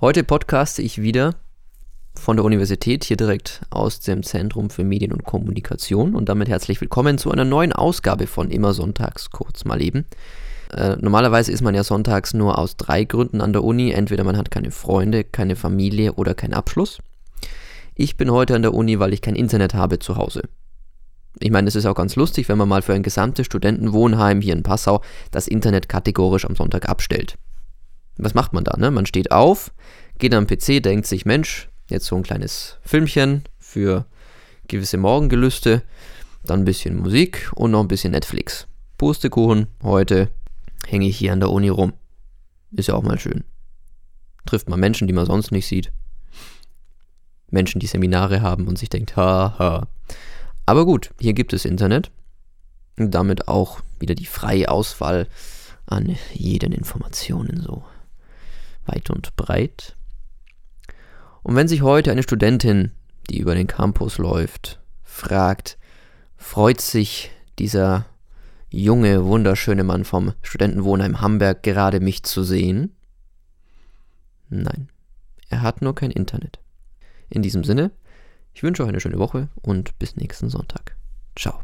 Heute podcaste ich wieder von der Universität hier direkt aus dem Zentrum für Medien und Kommunikation und damit herzlich willkommen zu einer neuen Ausgabe von Immer Sonntags kurz mal eben. Äh, normalerweise ist man ja sonntags nur aus drei Gründen an der Uni. Entweder man hat keine Freunde, keine Familie oder keinen Abschluss. Ich bin heute an der Uni, weil ich kein Internet habe zu Hause. Ich meine, es ist auch ganz lustig, wenn man mal für ein gesamtes Studentenwohnheim hier in Passau das Internet kategorisch am Sonntag abstellt. Was macht man da? Ne? Man steht auf, geht am PC, denkt sich, Mensch, jetzt so ein kleines Filmchen für gewisse Morgengelüste, dann ein bisschen Musik und noch ein bisschen Netflix. Pustekuchen, heute hänge ich hier an der Uni rum. Ist ja auch mal schön. Trifft man Menschen, die man sonst nicht sieht. Menschen, die Seminare haben und sich denkt, haha. Aber gut, hier gibt es Internet. Und damit auch wieder die freie Auswahl an jeden Informationen so weit und breit. Und wenn sich heute eine Studentin, die über den Campus läuft, fragt, freut sich dieser junge, wunderschöne Mann vom Studentenwohnheim Hamburg gerade mich zu sehen? Nein, er hat nur kein Internet. In diesem Sinne, ich wünsche euch eine schöne Woche und bis nächsten Sonntag. Ciao.